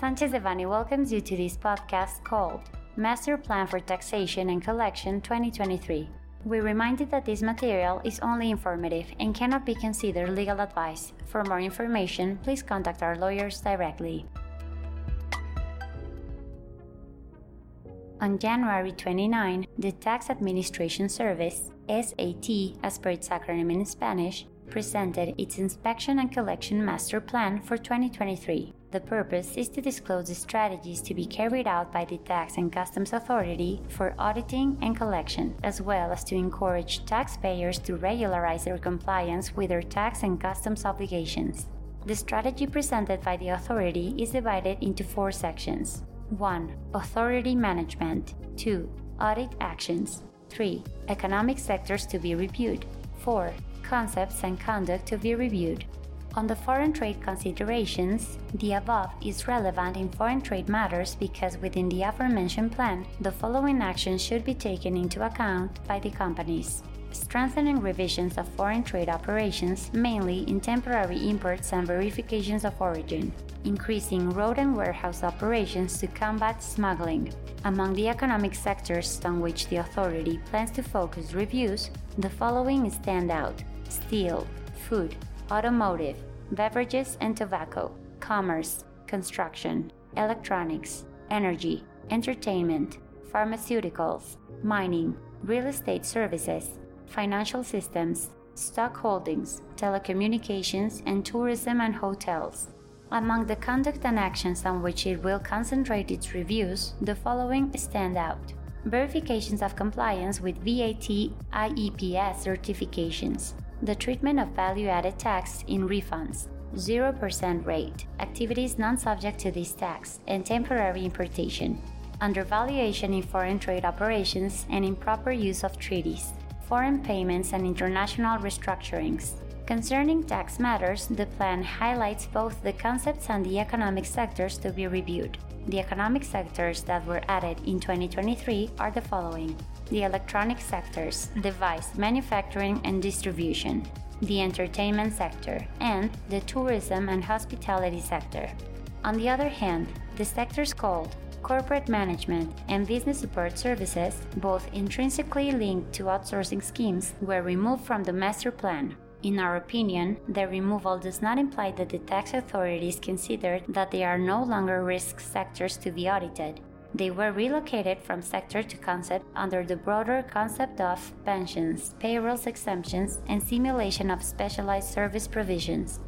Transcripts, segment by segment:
Sanchez Devanny welcomes you to this podcast called Master Plan for Taxation and Collection 2023. We remind you that this material is only informative and cannot be considered legal advice. For more information, please contact our lawyers directly. On January 29, the Tax Administration Service, SAT as per its acronym in Spanish, presented its Inspection and Collection Master Plan for 2023. The purpose is to disclose the strategies to be carried out by the Tax and Customs Authority for auditing and collection, as well as to encourage taxpayers to regularize their compliance with their tax and customs obligations. The strategy presented by the authority is divided into four sections 1. Authority management. 2. Audit actions. 3. Economic sectors to be reviewed. 4. Concepts and conduct to be reviewed. On the foreign trade considerations, the above is relevant in foreign trade matters because within the aforementioned plan, the following actions should be taken into account by the companies. Strengthening revisions of foreign trade operations, mainly in temporary imports and verifications of origin, increasing road and warehouse operations to combat smuggling. Among the economic sectors on which the authority plans to focus reviews, the following stand out. Steel, food, automotive, beverages and tobacco, commerce, construction, electronics, energy, entertainment, pharmaceuticals, mining, real estate services, financial systems, stock holdings, telecommunications, and tourism and hotels. Among the conduct and actions on which it will concentrate its reviews, the following stand out verifications of compliance with VAT IEPS certifications, the treatment of value added tax in refunds, 0% rate, activities non subject to this tax, and temporary importation, undervaluation in foreign trade operations, and improper use of treaties foreign payments and international restructurings. Concerning tax matters, the plan highlights both the concepts and the economic sectors to be reviewed. The economic sectors that were added in 2023 are the following the electronic sectors, device manufacturing and distribution, the entertainment sector, and the tourism and hospitality sector. On the other hand, the sectors called corporate management, and business support services, both intrinsically linked to outsourcing schemes, were removed from the master plan. In our opinion, the removal does not imply that the tax authorities considered that they are no longer risk sectors to be audited. They were relocated from sector to concept under the broader concept of pensions, payrolls exemptions, and simulation of specialized service provisions.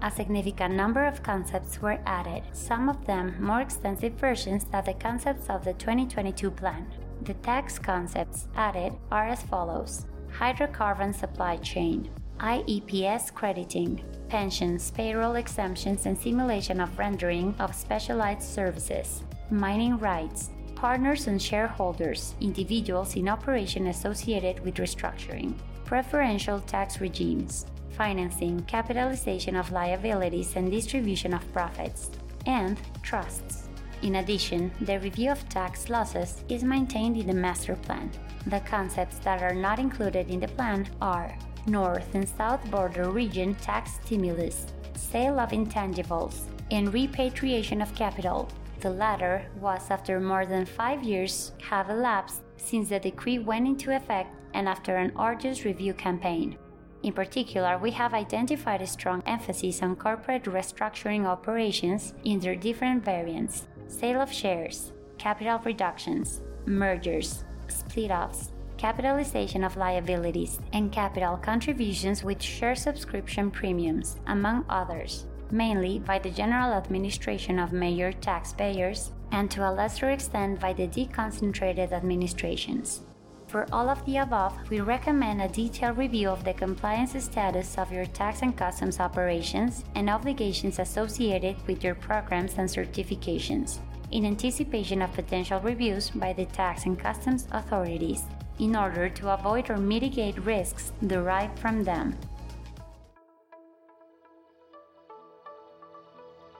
A significant number of concepts were added, some of them more extensive versions than the concepts of the 2022 plan. The tax concepts added are as follows. Hydrocarbon supply chain, IEPS crediting, pensions, payroll exemptions, and simulation of rendering of specialized services, mining rights, partners and shareholders, individuals in operation associated with restructuring, preferential tax regimes, financing, capitalization of liabilities, and distribution of profits, and trusts. In addition, the review of tax losses is maintained in the master plan. The concepts that are not included in the plan are North and South Border Region tax stimulus, sale of intangibles, and repatriation of capital. The latter was after more than five years have elapsed since the decree went into effect and after an arduous review campaign. In particular, we have identified a strong emphasis on corporate restructuring operations in their different variants sale of shares, capital reductions, mergers, split offs, capitalization of liabilities, and capital contributions with share subscription premiums, among others, mainly by the general administration of major taxpayers and to a lesser extent by the deconcentrated administrations. For all of the above, we recommend a detailed review of the compliance status of your tax and customs operations and obligations associated with your programs and certifications, in anticipation of potential reviews by the tax and customs authorities, in order to avoid or mitigate risks derived from them.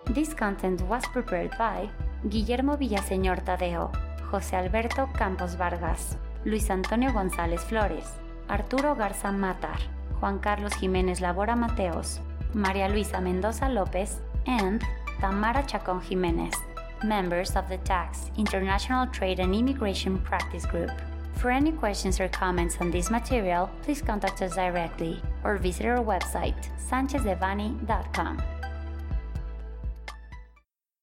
This content was prepared by Guillermo Villaseñor Tadeo, José Alberto Campos Vargas. Luis Antonio González Flores, Arturo Garza Matar, Juan Carlos Jiménez Labora Mateos, María Luisa Mendoza López, and Tamara Chacón Jiménez. members of the Tax, International Trade and Immigration Practice Group. For any questions or comments on this material, please contact us directly or visit our website, sanchezdevanny.com.